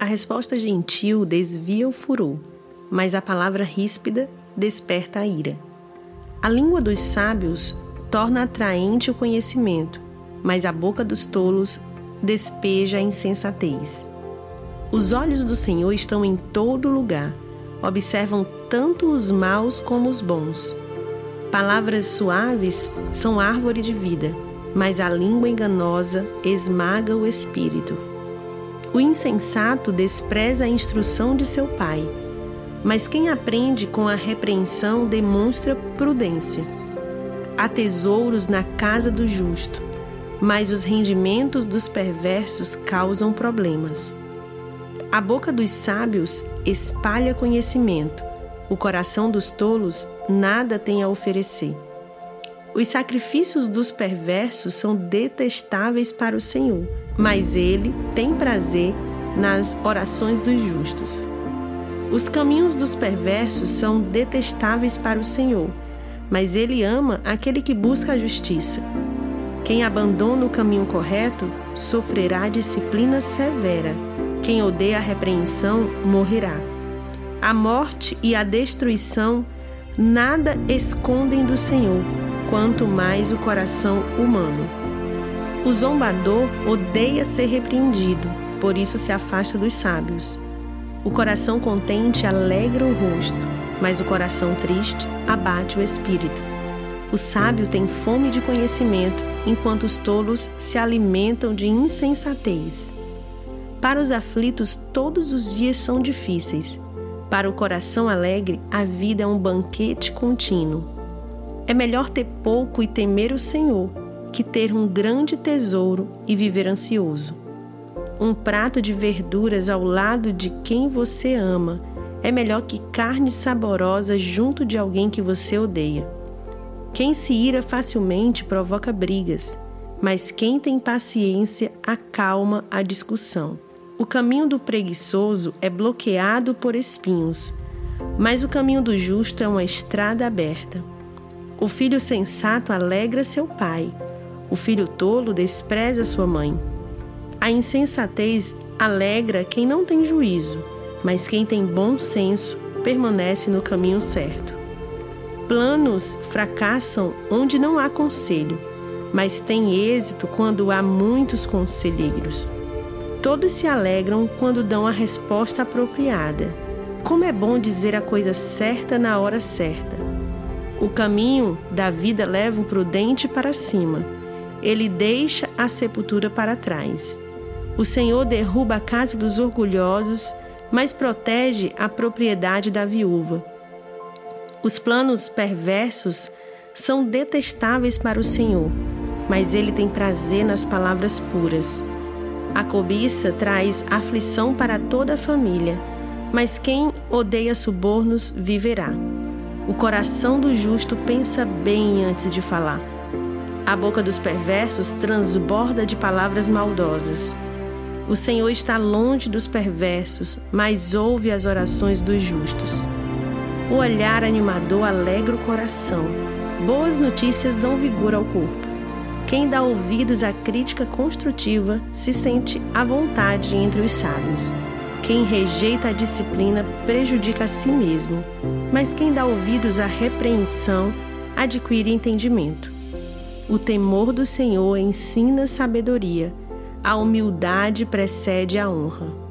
A resposta gentil desvia o furor, mas a palavra ríspida desperta a ira. A língua dos sábios torna atraente o conhecimento, mas a boca dos tolos despeja a insensatez. Os olhos do Senhor estão em todo lugar, observam tanto os maus como os bons. Palavras suaves são árvore de vida, mas a língua enganosa esmaga o espírito. O insensato despreza a instrução de seu pai, mas quem aprende com a repreensão demonstra prudência. Há tesouros na casa do justo, mas os rendimentos dos perversos causam problemas. A boca dos sábios espalha conhecimento, o coração dos tolos nada tem a oferecer. Os sacrifícios dos perversos são detestáveis para o Senhor, mas ele tem prazer nas orações dos justos. Os caminhos dos perversos são detestáveis para o Senhor, mas ele ama aquele que busca a justiça. Quem abandona o caminho correto sofrerá disciplina severa. Quem odeia a repreensão morrerá. A morte e a destruição nada escondem do Senhor, quanto mais o coração humano. O zombador odeia ser repreendido, por isso se afasta dos sábios. O coração contente alegra o rosto, mas o coração triste abate o espírito. O sábio tem fome de conhecimento, enquanto os tolos se alimentam de insensatez. Para os aflitos, todos os dias são difíceis, para o coração alegre, a vida é um banquete contínuo. É melhor ter pouco e temer o Senhor que ter um grande tesouro e viver ansioso. Um prato de verduras ao lado de quem você ama é melhor que carne saborosa junto de alguém que você odeia. Quem se ira facilmente provoca brigas, mas quem tem paciência acalma a discussão. O caminho do preguiçoso é bloqueado por espinhos, mas o caminho do justo é uma estrada aberta. O filho sensato alegra seu pai, o filho tolo despreza sua mãe. A insensatez alegra quem não tem juízo, mas quem tem bom senso permanece no caminho certo. Planos fracassam onde não há conselho, mas têm êxito quando há muitos conselheiros. Todos se alegram quando dão a resposta apropriada. Como é bom dizer a coisa certa na hora certa. O caminho da vida leva o prudente para cima. Ele deixa a sepultura para trás. O Senhor derruba a casa dos orgulhosos, mas protege a propriedade da viúva. Os planos perversos são detestáveis para o Senhor, mas ele tem prazer nas palavras puras. A cobiça traz aflição para toda a família, mas quem odeia subornos viverá. O coração do justo pensa bem antes de falar. A boca dos perversos transborda de palavras maldosas. O Senhor está longe dos perversos, mas ouve as orações dos justos. O olhar animador alegra o coração. Boas notícias dão vigor ao corpo. Quem dá ouvidos à crítica construtiva se sente à vontade entre os sábios. Quem rejeita a disciplina prejudica a si mesmo, mas quem dá ouvidos à repreensão adquire entendimento. O temor do Senhor ensina sabedoria, a humildade precede a honra.